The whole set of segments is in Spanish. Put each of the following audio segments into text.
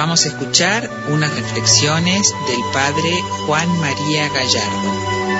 vamos a escuchar unas reflexiones del padre Juan María Gallardo.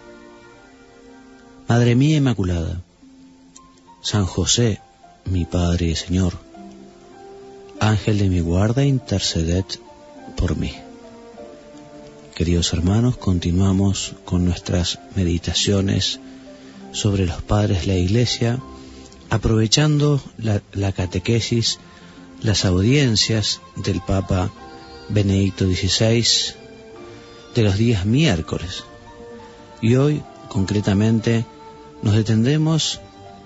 Madre mía Inmaculada, San José, mi Padre y Señor, Ángel de mi guarda, interceded por mí. Queridos hermanos, continuamos con nuestras meditaciones sobre los padres de la Iglesia, aprovechando la, la catequesis, las audiencias del Papa Benedicto XVI de los días miércoles. Y hoy, concretamente, nos detendremos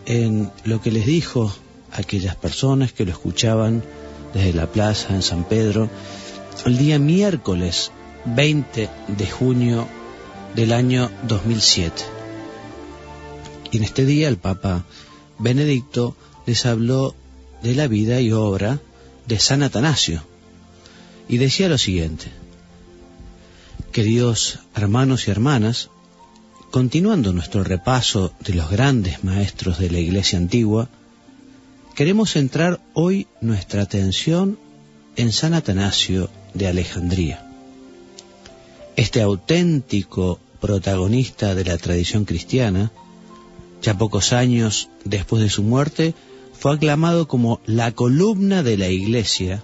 en lo que les dijo a aquellas personas que lo escuchaban desde la plaza en San Pedro el día miércoles 20 de junio del año 2007. Y en este día el Papa Benedicto les habló de la vida y obra de San Atanasio y decía lo siguiente, queridos hermanos y hermanas, Continuando nuestro repaso de los grandes maestros de la Iglesia antigua, queremos centrar hoy nuestra atención en San Atanasio de Alejandría. Este auténtico protagonista de la tradición cristiana, ya pocos años después de su muerte, fue aclamado como la columna de la Iglesia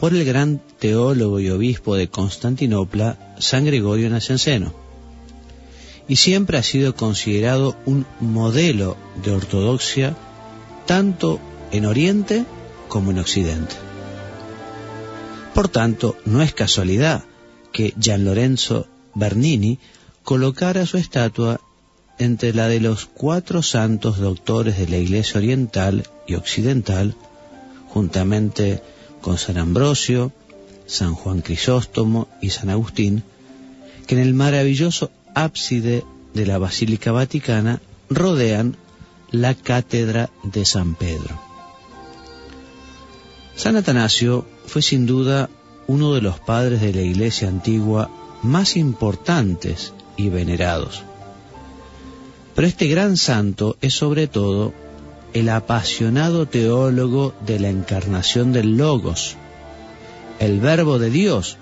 por el gran teólogo y obispo de Constantinopla, San Gregorio Nacianceno y siempre ha sido considerado un modelo de ortodoxia tanto en Oriente como en Occidente. Por tanto, no es casualidad que Gian Lorenzo Bernini colocara su estatua entre la de los cuatro santos doctores de la Iglesia Oriental y Occidental, juntamente con San Ambrosio, San Juan Crisóstomo y San Agustín, que en el maravilloso ábside de la Basílica Vaticana rodean la Cátedra de San Pedro. San Atanasio fue sin duda uno de los padres de la Iglesia antigua más importantes y venerados. Pero este gran santo es sobre todo el apasionado teólogo de la encarnación del Logos, el Verbo de Dios,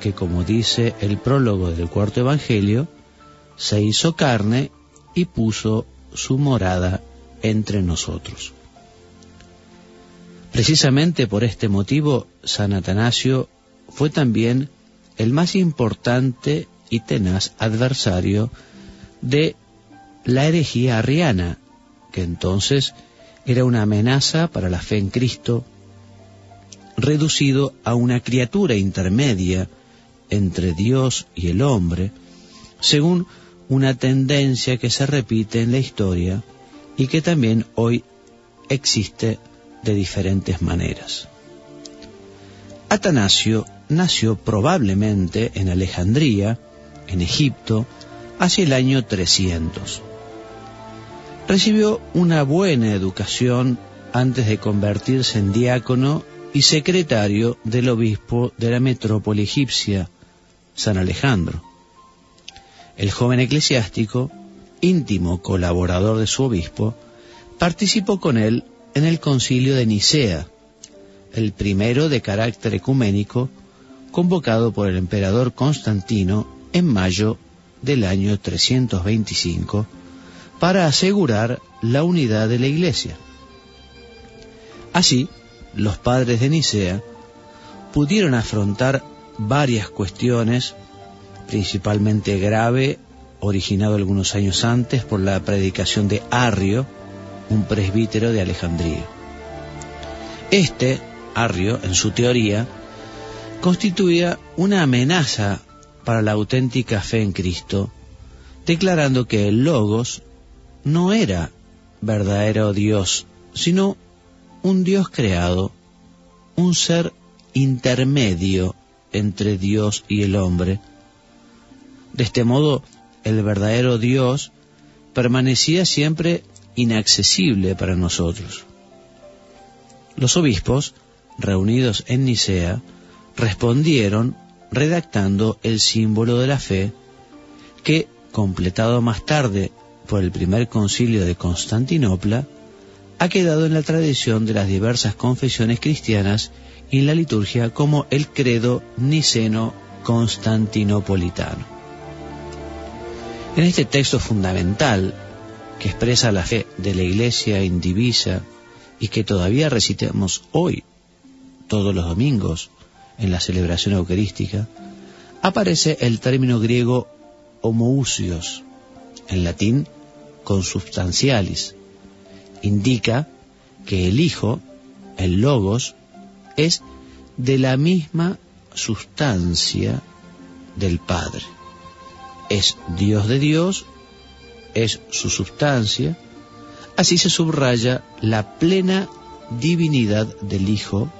que como dice el prólogo del cuarto Evangelio, se hizo carne y puso su morada entre nosotros. Precisamente por este motivo, San Atanasio fue también el más importante y tenaz adversario de la herejía arriana, que entonces era una amenaza para la fe en Cristo, reducido a una criatura intermedia entre Dios y el hombre, según una tendencia que se repite en la historia y que también hoy existe de diferentes maneras. Atanasio nació probablemente en Alejandría, en Egipto, hacia el año 300. Recibió una buena educación antes de convertirse en diácono y secretario del obispo de la metrópoli egipcia, San Alejandro. El joven eclesiástico, íntimo colaborador de su obispo, participó con él en el concilio de Nicea, el primero de carácter ecuménico, convocado por el emperador Constantino en mayo del año 325, para asegurar la unidad de la Iglesia. Así, los padres de Nicea pudieron afrontar varias cuestiones principalmente grave originado algunos años antes por la predicación de Arrio, un presbítero de Alejandría. Este, Arrio, en su teoría, constituía una amenaza para la auténtica fe en Cristo, declarando que el Logos no era verdadero Dios, sino un Dios creado, un ser intermedio entre Dios y el hombre. De este modo, el verdadero Dios permanecía siempre inaccesible para nosotros. Los obispos, reunidos en Nicea, respondieron redactando el símbolo de la fe que, completado más tarde por el primer concilio de Constantinopla, ha quedado en la tradición de las diversas confesiones cristianas y en la liturgia como el credo niceno constantinopolitano. En este texto fundamental que expresa la fe de la Iglesia indivisa y que todavía recitamos hoy, todos los domingos, en la celebración eucarística, aparece el término griego homoousios, en latín consubstancialis. Indica que el Hijo, el Logos, es de la misma sustancia del Padre. Es Dios de Dios, es su sustancia, así se subraya la plena divinidad del Hijo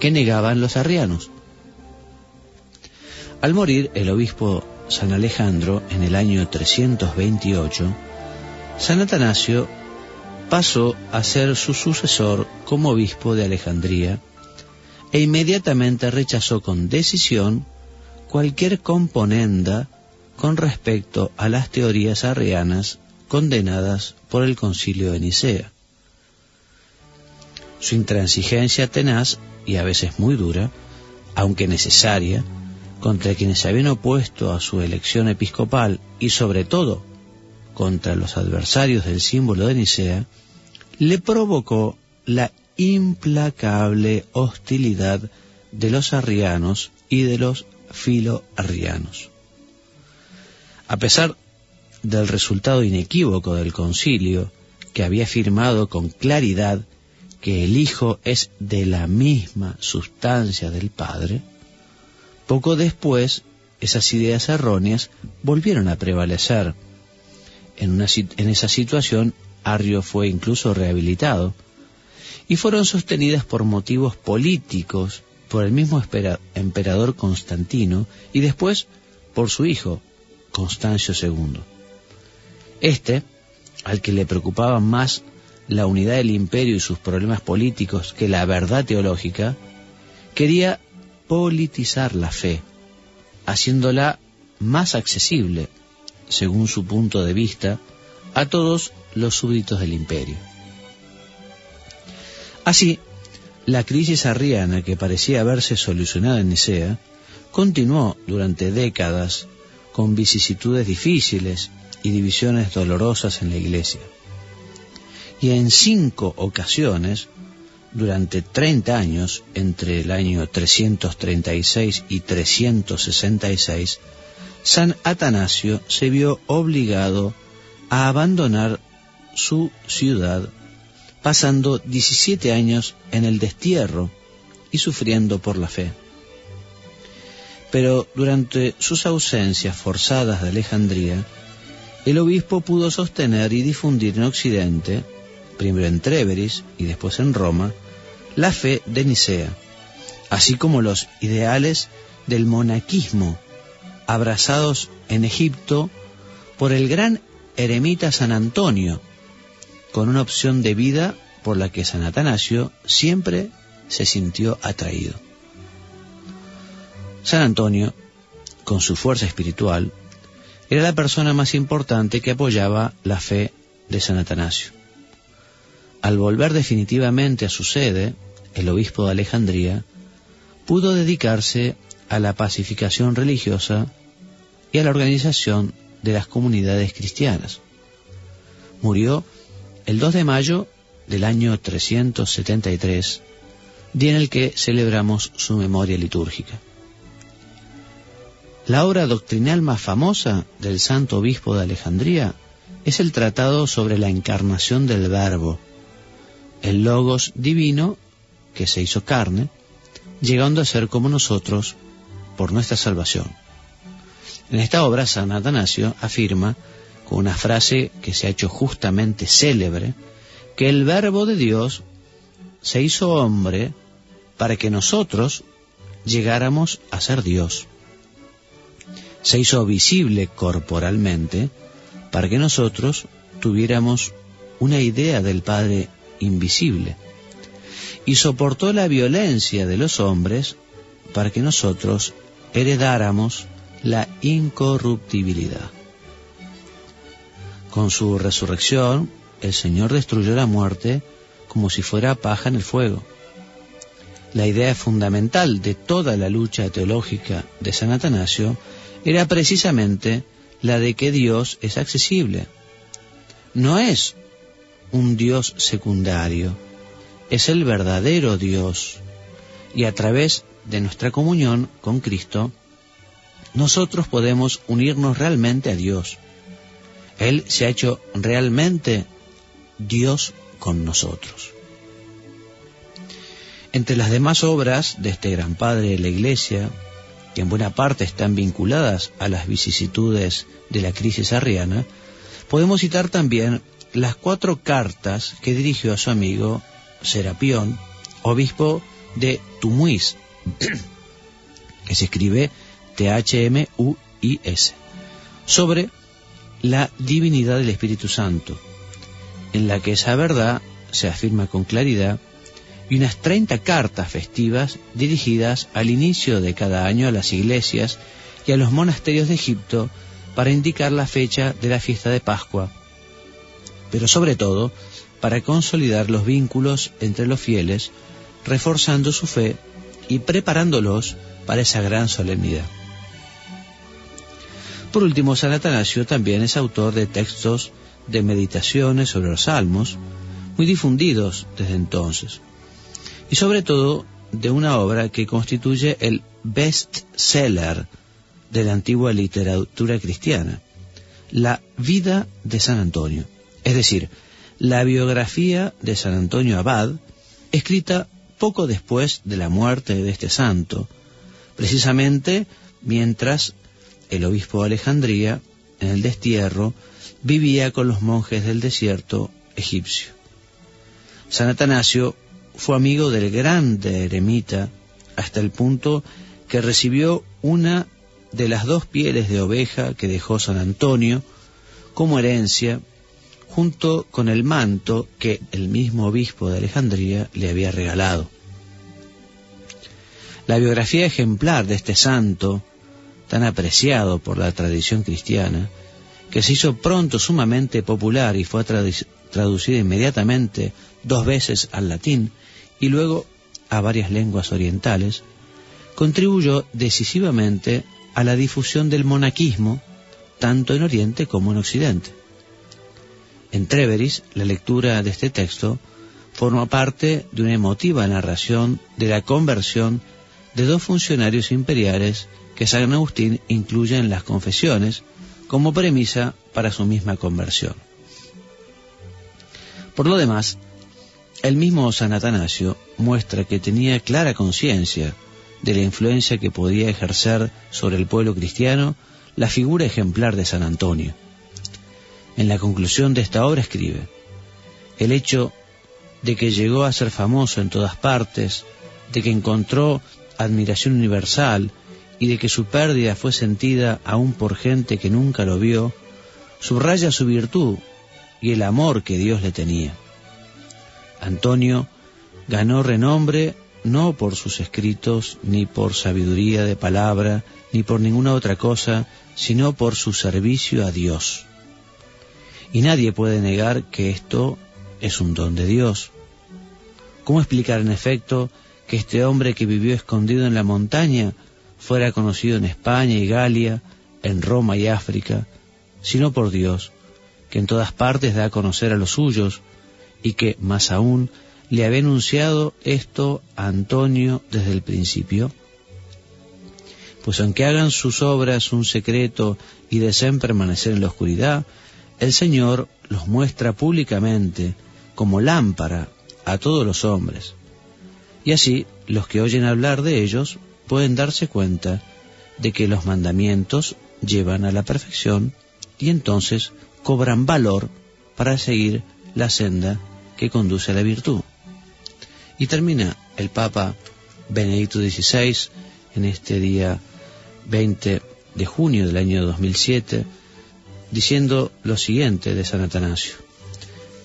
que negaban los arrianos. Al morir el obispo San Alejandro en el año 328, San Atanasio pasó a ser su sucesor como obispo de Alejandría e inmediatamente rechazó con decisión cualquier componenda con respecto a las teorías arrianas condenadas por el concilio de Nicea. Su intransigencia tenaz y a veces muy dura, aunque necesaria, contra quienes se habían opuesto a su elección episcopal y sobre todo contra los adversarios del símbolo de Nicea, le provocó la implacable hostilidad de los arrianos y de los filoarrianos. A pesar del resultado inequívoco del concilio, que había afirmado con claridad que el Hijo es de la misma sustancia del Padre, poco después, esas ideas erróneas volvieron a prevalecer. En, en esa situación, Arrio fue incluso rehabilitado y fueron sostenidas por motivos políticos por el mismo emperador Constantino y después por su hijo, Constancio II. Este, al que le preocupaba más la unidad del imperio y sus problemas políticos que la verdad teológica, quería politizar la fe, haciéndola más accesible, según su punto de vista, a todos los súbditos del imperio. Así, la crisis arriana que parecía haberse solucionado en Nicea continuó durante décadas con vicisitudes difíciles y divisiones dolorosas en la Iglesia. Y en cinco ocasiones durante 30 años, entre el año 336 y 366, San Atanasio se vio obligado a abandonar su ciudad, pasando 17 años en el destierro y sufriendo por la fe. Pero durante sus ausencias forzadas de Alejandría, el obispo pudo sostener y difundir en Occidente, primero en Tréveris y después en Roma, la fe de Nicea, así como los ideales del monaquismo abrazados en Egipto por el gran eremita San Antonio, con una opción de vida por la que San Atanasio siempre se sintió atraído. San Antonio, con su fuerza espiritual, era la persona más importante que apoyaba la fe de San Atanasio. Al volver definitivamente a su sede, el obispo de Alejandría pudo dedicarse a la pacificación religiosa y a la organización de las comunidades cristianas. Murió el 2 de mayo del año 373, día en el que celebramos su memoria litúrgica. La obra doctrinal más famosa del santo obispo de Alejandría es el tratado sobre la encarnación del Verbo, el Logos divino que se hizo carne, llegando a ser como nosotros por nuestra salvación. En esta obra San Atanasio afirma, con una frase que se ha hecho justamente célebre, que el Verbo de Dios se hizo hombre para que nosotros llegáramos a ser Dios se hizo visible corporalmente para que nosotros tuviéramos una idea del Padre invisible y soportó la violencia de los hombres para que nosotros heredáramos la incorruptibilidad. Con su resurrección, el Señor destruyó la muerte como si fuera paja en el fuego. La idea fundamental de toda la lucha teológica de San Atanasio era precisamente la de que Dios es accesible. No es un Dios secundario, es el verdadero Dios. Y a través de nuestra comunión con Cristo, nosotros podemos unirnos realmente a Dios. Él se ha hecho realmente Dios con nosotros. Entre las demás obras de este gran Padre de la Iglesia, que en buena parte están vinculadas a las vicisitudes de la crisis arriana, podemos citar también las cuatro cartas que dirigió a su amigo Serapión, obispo de Tumuis, que se escribe T-H-M-U-I-S, sobre la divinidad del Espíritu Santo, en la que esa verdad se afirma con claridad y unas 30 cartas festivas dirigidas al inicio de cada año a las iglesias y a los monasterios de Egipto para indicar la fecha de la fiesta de Pascua, pero sobre todo para consolidar los vínculos entre los fieles, reforzando su fe y preparándolos para esa gran solemnidad. Por último, San Atanasio también es autor de textos de meditaciones sobre los salmos, muy difundidos desde entonces y sobre todo de una obra que constituye el best seller de la antigua literatura cristiana, la vida de San Antonio, es decir, la biografía de San Antonio Abad, escrita poco después de la muerte de este santo, precisamente mientras el obispo de Alejandría, en el destierro, vivía con los monjes del desierto egipcio. San Atanasio fue amigo del grande eremita hasta el punto que recibió una de las dos pieles de oveja que dejó San Antonio como herencia junto con el manto que el mismo obispo de Alejandría le había regalado. La biografía ejemplar de este santo, tan apreciado por la tradición cristiana, que se hizo pronto sumamente popular y fue traducida inmediatamente dos veces al latín, y luego a varias lenguas orientales, contribuyó decisivamente a la difusión del monaquismo tanto en Oriente como en Occidente. En Treveris, la lectura de este texto forma parte de una emotiva narración de la conversión de dos funcionarios imperiales que San Agustín incluye en las confesiones como premisa para su misma conversión. Por lo demás, el mismo San Atanasio muestra que tenía clara conciencia de la influencia que podía ejercer sobre el pueblo cristiano la figura ejemplar de San Antonio. En la conclusión de esta obra escribe, el hecho de que llegó a ser famoso en todas partes, de que encontró admiración universal y de que su pérdida fue sentida aún por gente que nunca lo vio, subraya su virtud y el amor que Dios le tenía. Antonio ganó renombre no por sus escritos, ni por sabiduría de palabra, ni por ninguna otra cosa, sino por su servicio a Dios. Y nadie puede negar que esto es un don de Dios. ¿Cómo explicar en efecto que este hombre que vivió escondido en la montaña fuera conocido en España y Galia, en Roma y África, sino por Dios, que en todas partes da a conocer a los suyos, y que, más aún, le había anunciado esto a Antonio desde el principio? Pues aunque hagan sus obras un secreto y deseen permanecer en la oscuridad, el Señor los muestra públicamente como lámpara a todos los hombres. Y así los que oyen hablar de ellos pueden darse cuenta de que los mandamientos llevan a la perfección y entonces cobran valor para seguir la senda que conduce a la virtud. Y termina el Papa Benedicto XVI en este día 20 de junio del año 2007 diciendo lo siguiente de San Atanasio.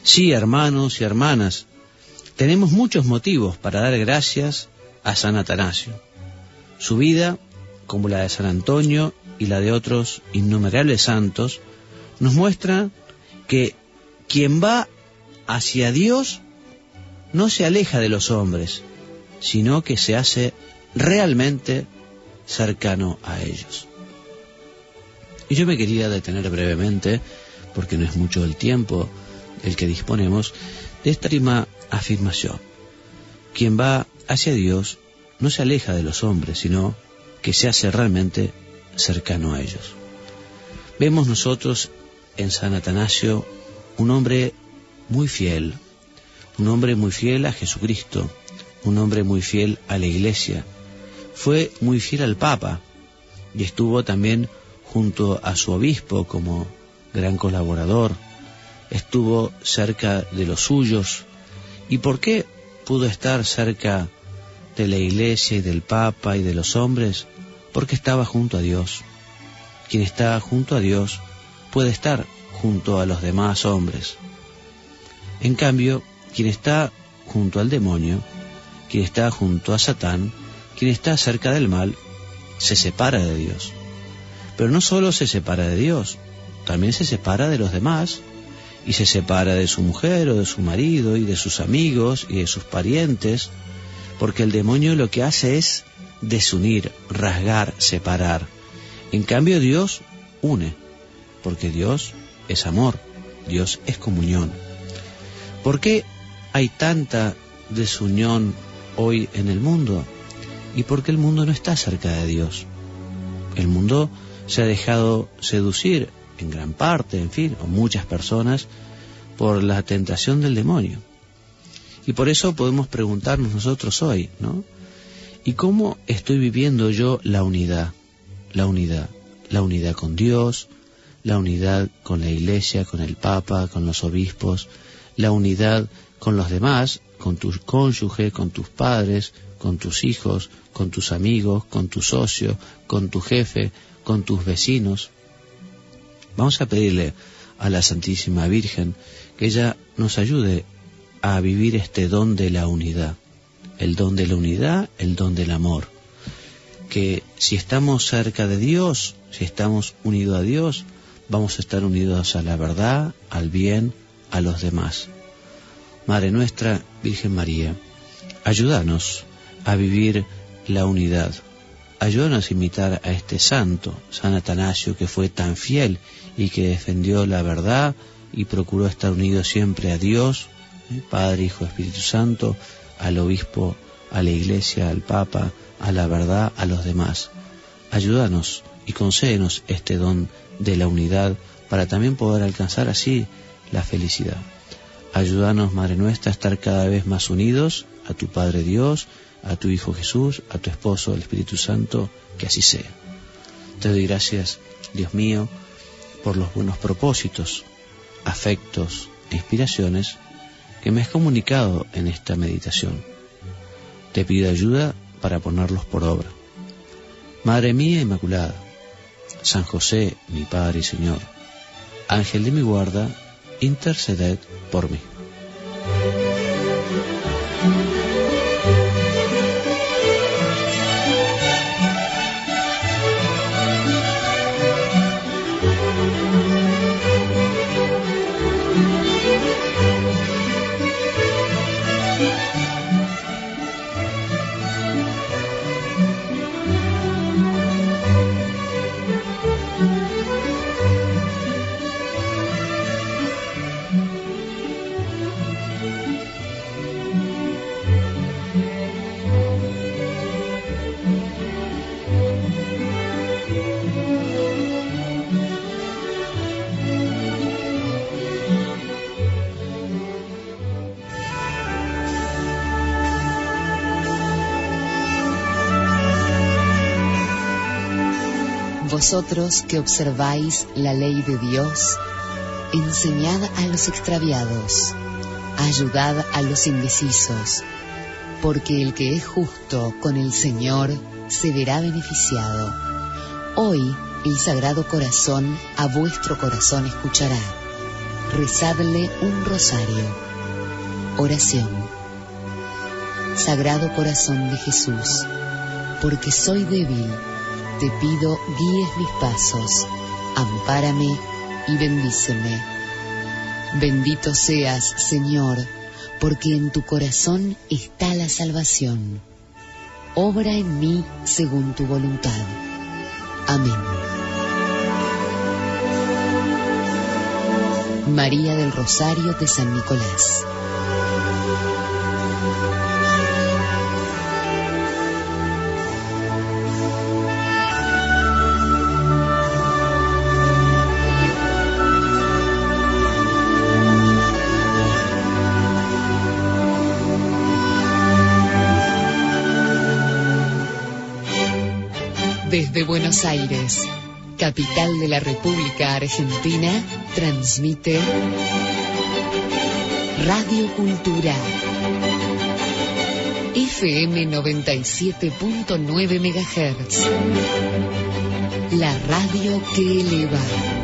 Sí, hermanos y hermanas, tenemos muchos motivos para dar gracias a San Atanasio. Su vida, como la de San Antonio y la de otros innumerables santos, nos muestra que quien va hacia Dios no se aleja de los hombres, sino que se hace realmente cercano a ellos. Y yo me quería detener brevemente, porque no es mucho el tiempo del que disponemos, de esta última afirmación. Quien va hacia Dios no se aleja de los hombres, sino que se hace realmente cercano a ellos. Vemos nosotros en San Atanasio un hombre muy fiel, un hombre muy fiel a Jesucristo, un hombre muy fiel a la Iglesia. Fue muy fiel al Papa y estuvo también junto a su obispo como gran colaborador. Estuvo cerca de los suyos. ¿Y por qué pudo estar cerca de la Iglesia y del Papa y de los hombres? Porque estaba junto a Dios. Quien está junto a Dios puede estar junto a los demás hombres. En cambio, quien está junto al demonio, quien está junto a Satán, quien está cerca del mal, se separa de Dios. Pero no solo se separa de Dios, también se separa de los demás, y se separa de su mujer o de su marido y de sus amigos y de sus parientes, porque el demonio lo que hace es desunir, rasgar, separar. En cambio Dios une, porque Dios es amor, Dios es comunión. ¿Por qué hay tanta desunión hoy en el mundo? Y porque el mundo no está cerca de Dios. El mundo se ha dejado seducir en gran parte, en fin, o muchas personas, por la tentación del demonio. Y por eso podemos preguntarnos nosotros hoy, ¿no? ¿Y cómo estoy viviendo yo la unidad? La unidad. La unidad con Dios, la unidad con la Iglesia, con el Papa, con los obispos, la unidad con los demás, con tu cónyuge, con tus padres, con tus hijos, con tus amigos, con tu socio, con tu jefe, con tus vecinos. Vamos a pedirle a la Santísima Virgen que ella nos ayude a vivir este don de la unidad, el don de la unidad, el don del amor. Que si estamos cerca de Dios, si estamos unidos a Dios, vamos a estar unidos a la verdad, al bien, a los demás. Madre nuestra, Virgen María, ayúdanos a vivir la unidad, Ayúdanos a imitar a este santo, San Atanasio, que fue tan fiel y que defendió la verdad y procuró estar unido siempre a Dios, ¿eh? Padre, Hijo, Espíritu Santo, al obispo, a la iglesia, al Papa, a la verdad, a los demás. Ayúdanos y concédenos este don de la unidad para también poder alcanzar así la felicidad. Ayúdanos, Madre nuestra, a estar cada vez más unidos a tu Padre Dios, a tu Hijo Jesús, a tu esposo, el Espíritu Santo, que así sea. Te doy gracias, Dios mío, por los buenos propósitos, afectos e inspiraciones que me has comunicado en esta meditación. Te pido ayuda para ponerlos por obra. Madre mía Inmaculada, San José, mi Padre y Señor, Ángel de mi guarda, interceded por mí. Vosotros que observáis la ley de Dios, enseñad a los extraviados, ayudad a los indecisos, porque el que es justo con el Señor se verá beneficiado. Hoy el Sagrado Corazón a vuestro corazón escuchará. Rezadle un rosario. Oración. Sagrado Corazón de Jesús, porque soy débil, te pido guíes mis pasos, ampárame y bendíceme. Bendito seas, Señor, porque en tu corazón está la salvación. Obra en mí según tu voluntad. Amén. María del Rosario de San Nicolás. Desde Buenos Aires, capital de la República Argentina, transmite Radio Cultura. FM 97.9 MHz. La radio que eleva.